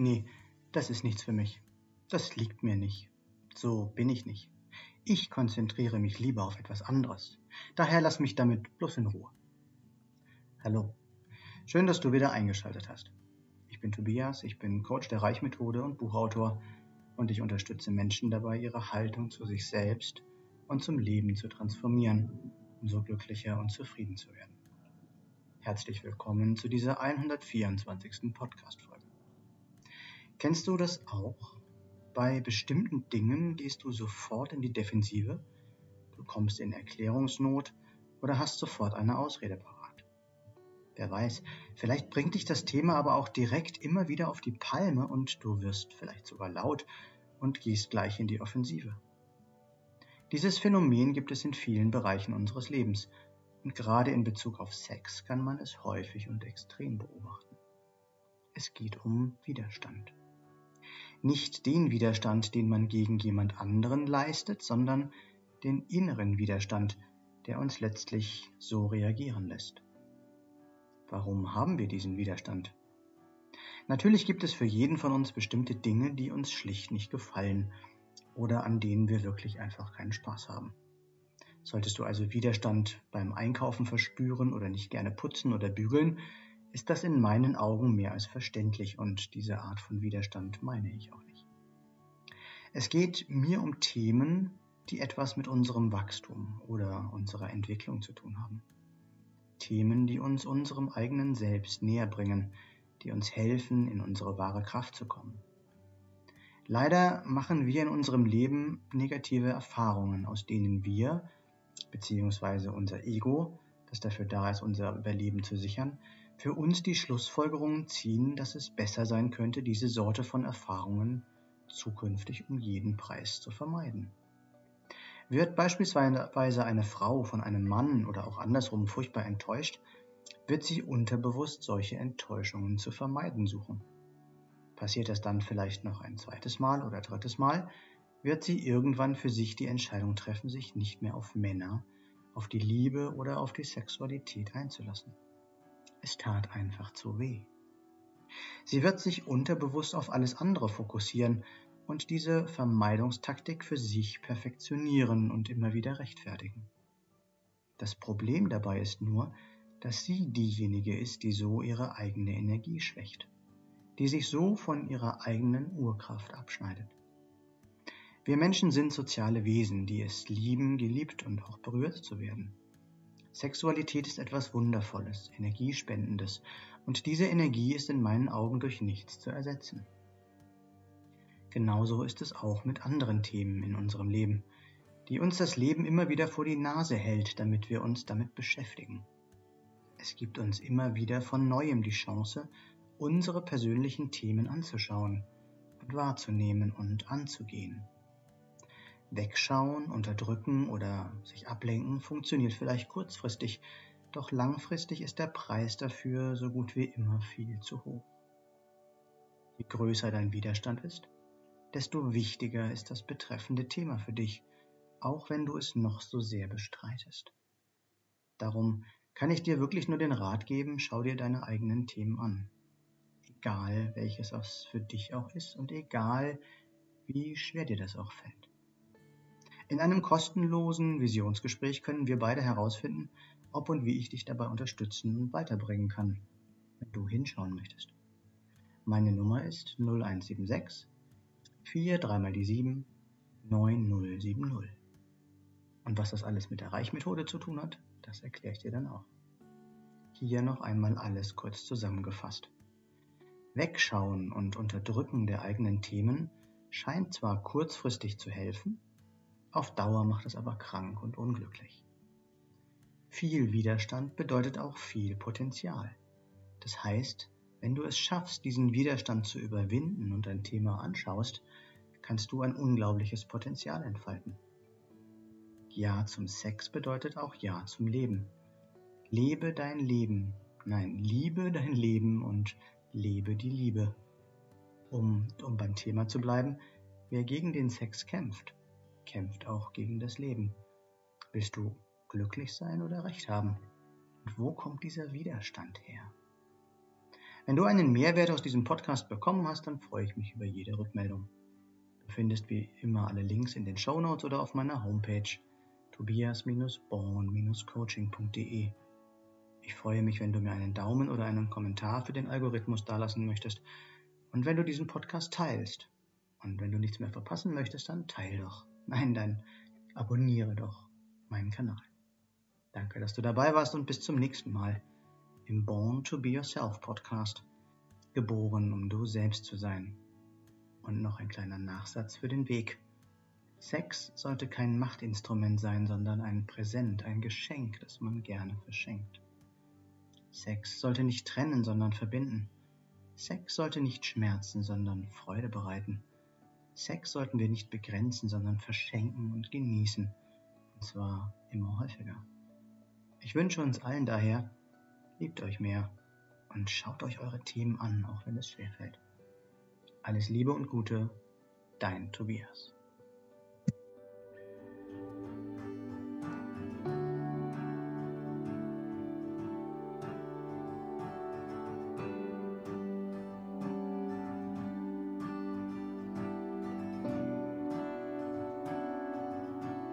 Nee, das ist nichts für mich. Das liegt mir nicht. So bin ich nicht. Ich konzentriere mich lieber auf etwas anderes. Daher lass mich damit bloß in Ruhe. Hallo. Schön, dass du wieder eingeschaltet hast. Ich bin Tobias, ich bin Coach der Reichmethode und Buchautor und ich unterstütze Menschen dabei, ihre Haltung zu sich selbst und zum Leben zu transformieren, um so glücklicher und zufrieden zu werden. Herzlich willkommen zu dieser 124. Podcast-Folge. Kennst du das auch? Bei bestimmten Dingen gehst du sofort in die Defensive, du kommst in Erklärungsnot oder hast sofort eine Ausrede parat. Wer weiß, vielleicht bringt dich das Thema aber auch direkt immer wieder auf die Palme und du wirst vielleicht sogar laut und gehst gleich in die Offensive. Dieses Phänomen gibt es in vielen Bereichen unseres Lebens und gerade in Bezug auf Sex kann man es häufig und extrem beobachten. Es geht um Widerstand. Nicht den Widerstand, den man gegen jemand anderen leistet, sondern den inneren Widerstand, der uns letztlich so reagieren lässt. Warum haben wir diesen Widerstand? Natürlich gibt es für jeden von uns bestimmte Dinge, die uns schlicht nicht gefallen oder an denen wir wirklich einfach keinen Spaß haben. Solltest du also Widerstand beim Einkaufen verspüren oder nicht gerne putzen oder bügeln, ist das in meinen Augen mehr als verständlich und diese Art von Widerstand meine ich auch nicht. Es geht mir um Themen, die etwas mit unserem Wachstum oder unserer Entwicklung zu tun haben. Themen, die uns unserem eigenen Selbst näher bringen, die uns helfen, in unsere wahre Kraft zu kommen. Leider machen wir in unserem Leben negative Erfahrungen, aus denen wir beziehungsweise unser Ego, das dafür da ist, unser Überleben zu sichern, für uns die Schlussfolgerungen ziehen, dass es besser sein könnte, diese Sorte von Erfahrungen zukünftig um jeden Preis zu vermeiden. Wird beispielsweise eine Frau von einem Mann oder auch andersrum furchtbar enttäuscht, wird sie unterbewusst solche Enttäuschungen zu vermeiden suchen. Passiert das dann vielleicht noch ein zweites Mal oder drittes Mal, wird sie irgendwann für sich die Entscheidung treffen, sich nicht mehr auf Männer, auf die Liebe oder auf die Sexualität einzulassen. Es tat einfach zu weh. Sie wird sich unterbewusst auf alles andere fokussieren und diese Vermeidungstaktik für sich perfektionieren und immer wieder rechtfertigen. Das Problem dabei ist nur, dass sie diejenige ist, die so ihre eigene Energie schwächt, die sich so von ihrer eigenen Urkraft abschneidet. Wir Menschen sind soziale Wesen, die es lieben, geliebt und auch berührt zu werden. Sexualität ist etwas Wundervolles, Energiespendendes und diese Energie ist in meinen Augen durch nichts zu ersetzen. Genauso ist es auch mit anderen Themen in unserem Leben, die uns das Leben immer wieder vor die Nase hält, damit wir uns damit beschäftigen. Es gibt uns immer wieder von neuem die Chance, unsere persönlichen Themen anzuschauen und wahrzunehmen und anzugehen. Wegschauen, unterdrücken oder sich ablenken funktioniert vielleicht kurzfristig, doch langfristig ist der Preis dafür so gut wie immer viel zu hoch. Je größer dein Widerstand ist, desto wichtiger ist das betreffende Thema für dich, auch wenn du es noch so sehr bestreitest. Darum kann ich dir wirklich nur den Rat geben, schau dir deine eigenen Themen an. Egal welches das für dich auch ist und egal wie schwer dir das auch fällt. In einem kostenlosen Visionsgespräch können wir beide herausfinden, ob und wie ich dich dabei unterstützen und weiterbringen kann, wenn du hinschauen möchtest. Meine Nummer ist 0176 4 3 mal die 7 9070. Und was das alles mit der Reichmethode zu tun hat, das erkläre ich dir dann auch. Hier noch einmal alles kurz zusammengefasst. Wegschauen und Unterdrücken der eigenen Themen scheint zwar kurzfristig zu helfen, auf Dauer macht es aber krank und unglücklich. Viel Widerstand bedeutet auch viel Potenzial. Das heißt, wenn du es schaffst, diesen Widerstand zu überwinden und ein Thema anschaust, kannst du ein unglaubliches Potenzial entfalten. Ja zum Sex bedeutet auch Ja zum Leben. Lebe dein Leben. Nein, liebe dein Leben und lebe die Liebe. Um, um beim Thema zu bleiben, wer gegen den Sex kämpft, kämpft auch gegen das Leben. Willst du glücklich sein oder recht haben? Und wo kommt dieser Widerstand her? Wenn du einen Mehrwert aus diesem Podcast bekommen hast, dann freue ich mich über jede Rückmeldung. Du findest wie immer alle Links in den Show Notes oder auf meiner Homepage tobias-born-coaching.de. Ich freue mich, wenn du mir einen Daumen oder einen Kommentar für den Algorithmus dalassen möchtest und wenn du diesen Podcast teilst. Und wenn du nichts mehr verpassen möchtest, dann teil doch. Nein, dann abonniere doch meinen Kanal. Danke, dass du dabei warst und bis zum nächsten Mal im Born to Be Yourself Podcast. Geboren, um du selbst zu sein. Und noch ein kleiner Nachsatz für den Weg. Sex sollte kein Machtinstrument sein, sondern ein Präsent, ein Geschenk, das man gerne verschenkt. Sex sollte nicht trennen, sondern verbinden. Sex sollte nicht schmerzen, sondern Freude bereiten. Sex sollten wir nicht begrenzen, sondern verschenken und genießen. Und zwar immer häufiger. Ich wünsche uns allen daher, liebt euch mehr und schaut euch eure Themen an, auch wenn es schwerfällt. Alles Liebe und Gute, dein Tobias.